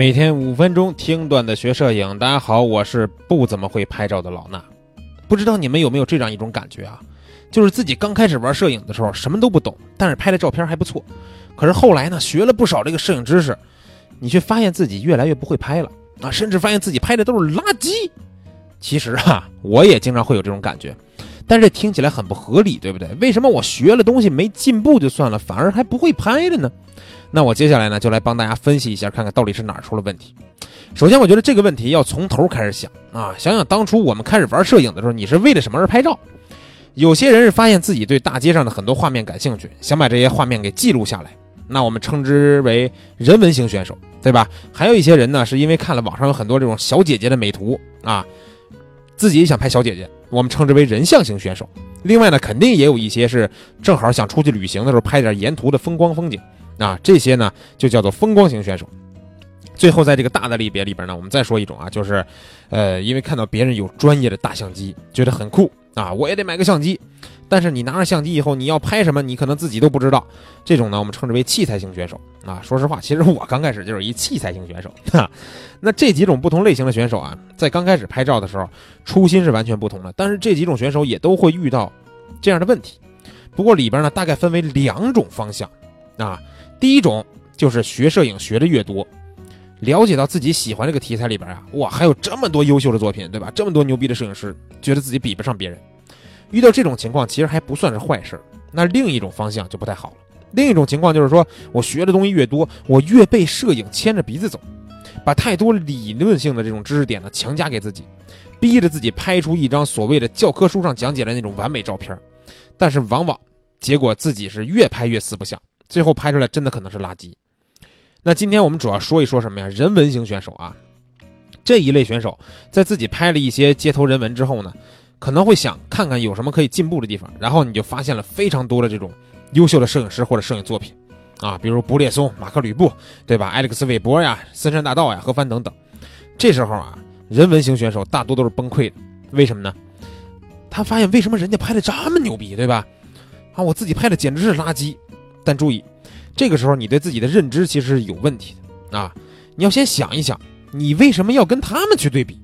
每天五分钟听段子学摄影，大家好，我是不怎么会拍照的老衲。不知道你们有没有这样一种感觉啊？就是自己刚开始玩摄影的时候什么都不懂，但是拍的照片还不错。可是后来呢，学了不少这个摄影知识，你却发现自己越来越不会拍了啊，甚至发现自己拍的都是垃圾。其实啊，我也经常会有这种感觉，但是听起来很不合理，对不对？为什么我学了东西没进步就算了，反而还不会拍了呢？那我接下来呢，就来帮大家分析一下，看看到底是哪儿出了问题。首先，我觉得这个问题要从头开始想啊，想想当初我们开始玩摄影的时候，你是为了什么而拍照？有些人是发现自己对大街上的很多画面感兴趣，想把这些画面给记录下来，那我们称之为人文型选手，对吧？还有一些人呢，是因为看了网上有很多这种小姐姐的美图啊，自己也想拍小姐姐，我们称之为人像型选手。另外呢，肯定也有一些是正好想出去旅行的时候拍点沿途的风光风景。啊，这些呢就叫做风光型选手。最后，在这个大的类别里边呢，我们再说一种啊，就是，呃，因为看到别人有专业的大相机，觉得很酷啊，我也得买个相机。但是你拿着相机以后，你要拍什么，你可能自己都不知道。这种呢，我们称之为器材型选手啊。说实话，其实我刚开始就是一器材型选手。哈，那这几种不同类型的选手啊，在刚开始拍照的时候，初心是完全不同的。但是这几种选手也都会遇到这样的问题。不过里边呢，大概分为两种方向啊。第一种就是学摄影学的越多，了解到自己喜欢这个题材里边啊，哇，还有这么多优秀的作品，对吧？这么多牛逼的摄影师，觉得自己比不上别人。遇到这种情况，其实还不算是坏事。那另一种方向就不太好了。另一种情况就是说，我学的东西越多，我越被摄影牵着鼻子走，把太多理论性的这种知识点呢强加给自己，逼着自己拍出一张所谓的教科书上讲解的那种完美照片。但是往往结果自己是越拍越四不像。最后拍出来真的可能是垃圾。那今天我们主要说一说什么呀？人文型选手啊，这一类选手在自己拍了一些街头人文之后呢，可能会想看看有什么可以进步的地方，然后你就发现了非常多的这种优秀的摄影师或者摄影作品啊，比如布列松、马克吕布，对吧？艾利克斯韦伯呀、森山大道呀、何帆等等。这时候啊，人文型选手大多都是崩溃的。为什么呢？他发现为什么人家拍的这么牛逼，对吧？啊，我自己拍的简直是垃圾。但注意，这个时候你对自己的认知其实是有问题的啊！你要先想一想，你为什么要跟他们去对比，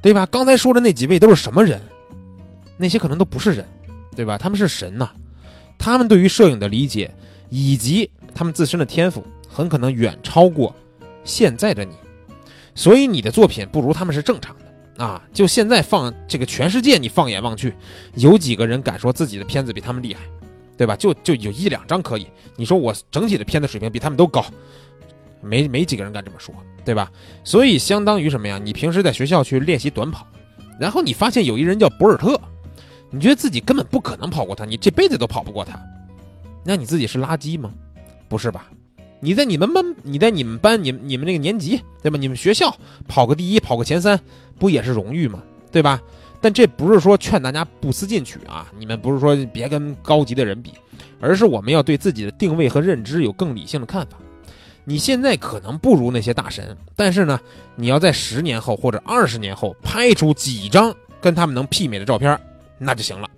对吧？刚才说的那几位都是什么人？那些可能都不是人，对吧？他们是神呐！他们对于摄影的理解以及他们自身的天赋，很可能远超过现在的你。所以你的作品不如他们是正常的啊！就现在放这个全世界，你放眼望去，有几个人敢说自己的片子比他们厉害？对吧？就就有一两张可以，你说我整体的片子水平比他们都高，没没几个人敢这么说，对吧？所以相当于什么呀？你平时在学校去练习短跑，然后你发现有一人叫博尔特，你觉得自己根本不可能跑过他，你这辈子都跑不过他，那你自己是垃圾吗？不是吧？你在你们班，你在你们班，你你们那个年级，对吧？你们学校跑个第一，跑个前三，不也是荣誉吗？对吧？但这不是说劝大家不思进取啊！你们不是说别跟高级的人比，而是我们要对自己的定位和认知有更理性的看法。你现在可能不如那些大神，但是呢，你要在十年后或者二十年后拍出几张跟他们能媲美的照片，那就行了，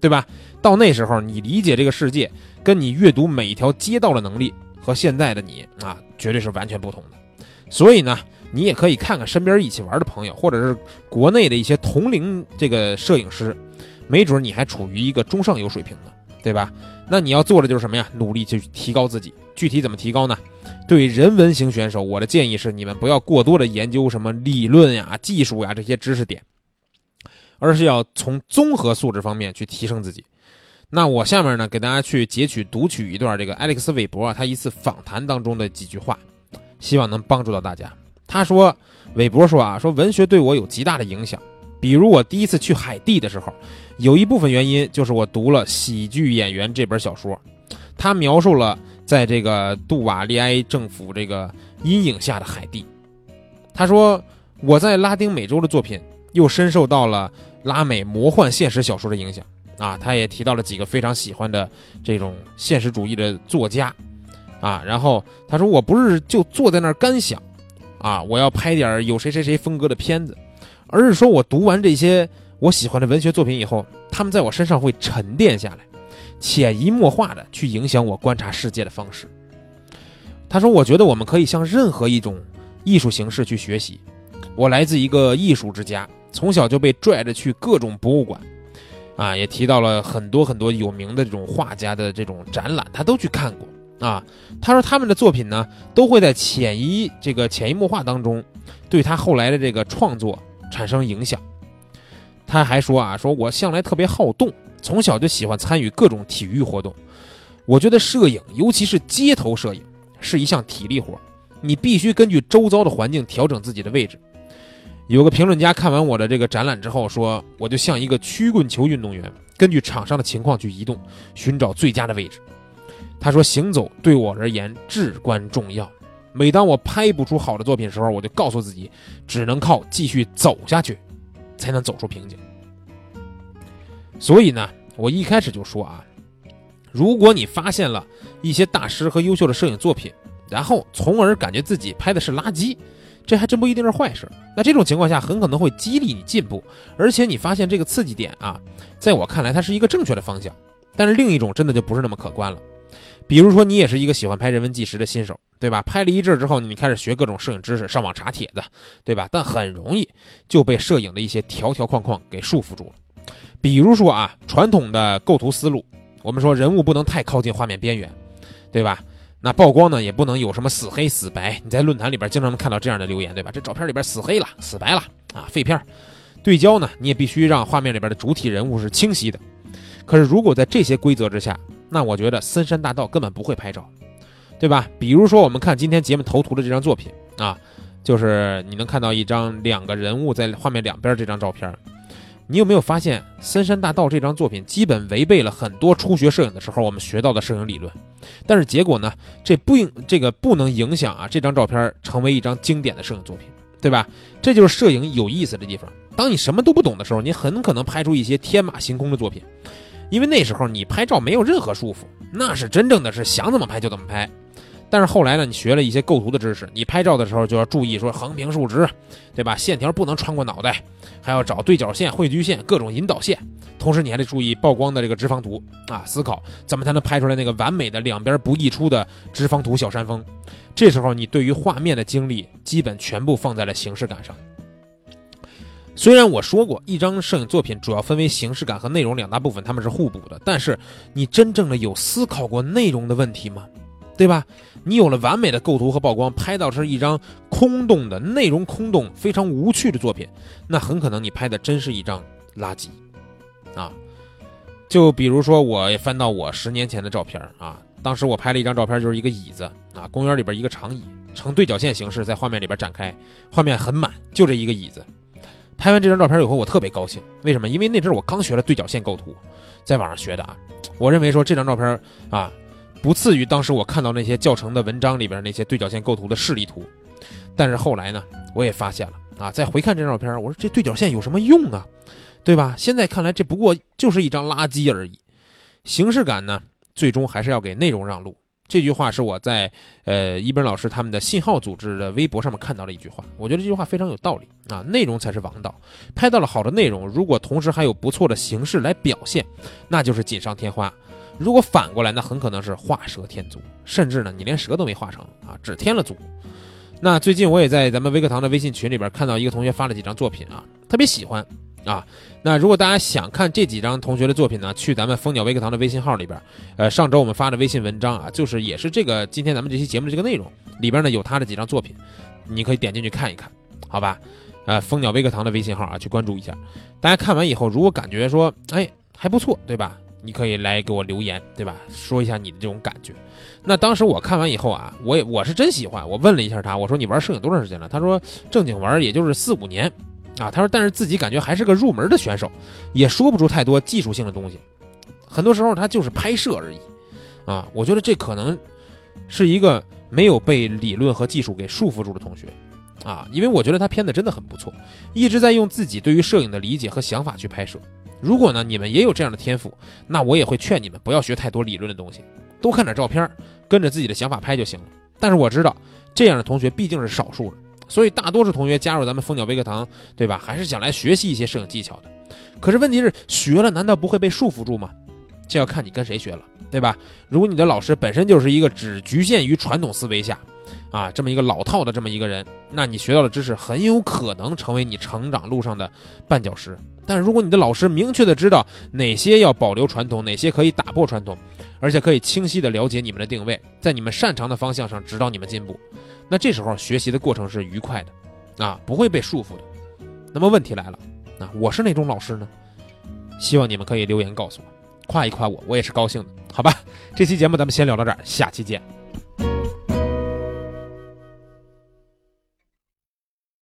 对吧？到那时候，你理解这个世界，跟你阅读每一条街道的能力，和现在的你啊，绝对是完全不同的。所以呢。你也可以看看身边一起玩的朋友，或者是国内的一些同龄这个摄影师，没准你还处于一个中上游水平呢，对吧？那你要做的就是什么呀？努力去提高自己。具体怎么提高呢？对人文型选手，我的建议是你们不要过多的研究什么理论呀、技术呀这些知识点，而是要从综合素质方面去提升自己。那我下面呢，给大家去截取读取一段这个艾利克斯韦伯啊他一次访谈当中的几句话，希望能帮助到大家。他说：“韦伯说啊，说文学对我有极大的影响。比如我第一次去海地的时候，有一部分原因就是我读了《喜剧演员》这本小说，他描述了在这个杜瓦利埃政府这个阴影下的海地。他说我在拉丁美洲的作品又深受到了拉美魔幻现实小说的影响啊。他也提到了几个非常喜欢的这种现实主义的作家啊。然后他说我不是就坐在那儿干想。”啊，我要拍点有谁谁谁风格的片子，而是说我读完这些我喜欢的文学作品以后，他们在我身上会沉淀下来，潜移默化的去影响我观察世界的方式。他说：“我觉得我们可以向任何一种艺术形式去学习。我来自一个艺术之家，从小就被拽着去各种博物馆，啊，也提到了很多很多有名的这种画家的这种展览，他都去看过。啊，他说他们的作品呢，都会在潜移这个潜移默化当中，对他后来的这个创作产生影响。他还说啊，说我向来特别好动，从小就喜欢参与各种体育活动。我觉得摄影，尤其是街头摄影，是一项体力活，你必须根据周遭的环境调整自己的位置。有个评论家看完我的这个展览之后说，我就像一个曲棍球运动员，根据场上的情况去移动，寻找最佳的位置。他说：“行走对我而言至关重要。每当我拍不出好的作品时候，我就告诉自己，只能靠继续走下去，才能走出瓶颈。所以呢，我一开始就说啊，如果你发现了一些大师和优秀的摄影作品，然后从而感觉自己拍的是垃圾，这还真不一定是坏事。那这种情况下，很可能会激励你进步，而且你发现这个刺激点啊，在我看来，它是一个正确的方向。但是另一种真的就不是那么可观了。”比如说，你也是一个喜欢拍人文纪实的新手，对吧？拍了一阵之后，你开始学各种摄影知识，上网查帖子，对吧？但很容易就被摄影的一些条条框框给束缚住了。比如说啊，传统的构图思路，我们说人物不能太靠近画面边缘，对吧？那曝光呢，也不能有什么死黑死白。你在论坛里边经常能看到这样的留言，对吧？这照片里边死黑了，死白了啊，废片。对焦呢，你也必须让画面里边的主体人物是清晰的。可是如果在这些规则之下，那我觉得森山大道根本不会拍照，对吧？比如说我们看今天节目头图的这张作品啊，就是你能看到一张两个人物在画面两边这张照片，你有没有发现森山大道这张作品基本违背了很多初学摄影的时候我们学到的摄影理论？但是结果呢，这不影这个不能影响啊这张照片成为一张经典的摄影作品，对吧？这就是摄影有意思的地方。当你什么都不懂的时候，你很可能拍出一些天马行空的作品。因为那时候你拍照没有任何束缚，那是真正的是想怎么拍就怎么拍。但是后来呢，你学了一些构图的知识，你拍照的时候就要注意说横平竖直，对吧？线条不能穿过脑袋，还要找对角线、汇聚线、各种引导线。同时你还得注意曝光的这个直方图啊，思考怎么才能拍出来那个完美的两边不溢出的直方图小山峰。这时候你对于画面的精力基本全部放在了形式感上。虽然我说过，一张摄影作品主要分为形式感和内容两大部分，他们是互补的。但是，你真正的有思考过内容的问题吗？对吧？你有了完美的构图和曝光，拍到是一张空洞的内容空洞、非常无趣的作品，那很可能你拍的真是一张垃圾啊！就比如说，我翻到我十年前的照片啊，当时我拍了一张照片，就是一个椅子啊，公园里边一个长椅，呈对角线形式在画面里边展开，画面很满，就这一个椅子。拍完这张照片以后，我特别高兴。为什么？因为那阵我刚学了对角线构图，在网上学的啊。我认为说这张照片啊，不次于当时我看到那些教程的文章里边那些对角线构图的示例图。但是后来呢，我也发现了啊，再回看这张照片，我说这对角线有什么用啊？对吧？现在看来，这不过就是一张垃圾而已。形式感呢，最终还是要给内容让路。这句话是我在呃一本老师他们的信号组织的微博上面看到了一句话，我觉得这句话非常有道理啊，内容才是王道。拍到了好的内容，如果同时还有不错的形式来表现，那就是锦上添花；如果反过来，那很可能是画蛇添足，甚至呢你连蛇都没画成啊，只添了足。那最近我也在咱们微课堂的微信群里边看到一个同学发了几张作品啊，特别喜欢。啊，那如果大家想看这几张同学的作品呢，去咱们蜂鸟微课堂的微信号里边，呃，上周我们发的微信文章啊，就是也是这个今天咱们这期节目的这个内容里边呢有他的几张作品，你可以点进去看一看，好吧？呃，蜂鸟微课堂的微信号啊，去关注一下。大家看完以后，如果感觉说，哎，还不错，对吧？你可以来给我留言，对吧？说一下你的这种感觉。那当时我看完以后啊，我也我是真喜欢，我问了一下他，我说你玩摄影多长时间了？他说正经玩也就是四五年。啊，他说，但是自己感觉还是个入门的选手，也说不出太多技术性的东西，很多时候他就是拍摄而已。啊，我觉得这可能是一个没有被理论和技术给束缚住的同学，啊，因为我觉得他片子真的很不错，一直在用自己对于摄影的理解和想法去拍摄。如果呢你们也有这样的天赋，那我也会劝你们不要学太多理论的东西，多看点照片，跟着自己的想法拍就行了。但是我知道这样的同学毕竟是少数了。所以大多数同学加入咱们蜂鸟微课堂，对吧？还是想来学习一些摄影技巧的。可是问题是，学了难道不会被束缚住吗？这要看你跟谁学了，对吧？如果你的老师本身就是一个只局限于传统思维下，啊，这么一个老套的这么一个人，那你学到的知识很有可能成为你成长路上的绊脚石。但如果你的老师明确的知道哪些要保留传统，哪些可以打破传统，而且可以清晰的了解你们的定位，在你们擅长的方向上指导你们进步，那这时候学习的过程是愉快的，啊，不会被束缚的。那么问题来了，啊，我是哪种老师呢？希望你们可以留言告诉我，夸一夸我，我也是高兴的，好吧？这期节目咱们先聊到这儿，下期见。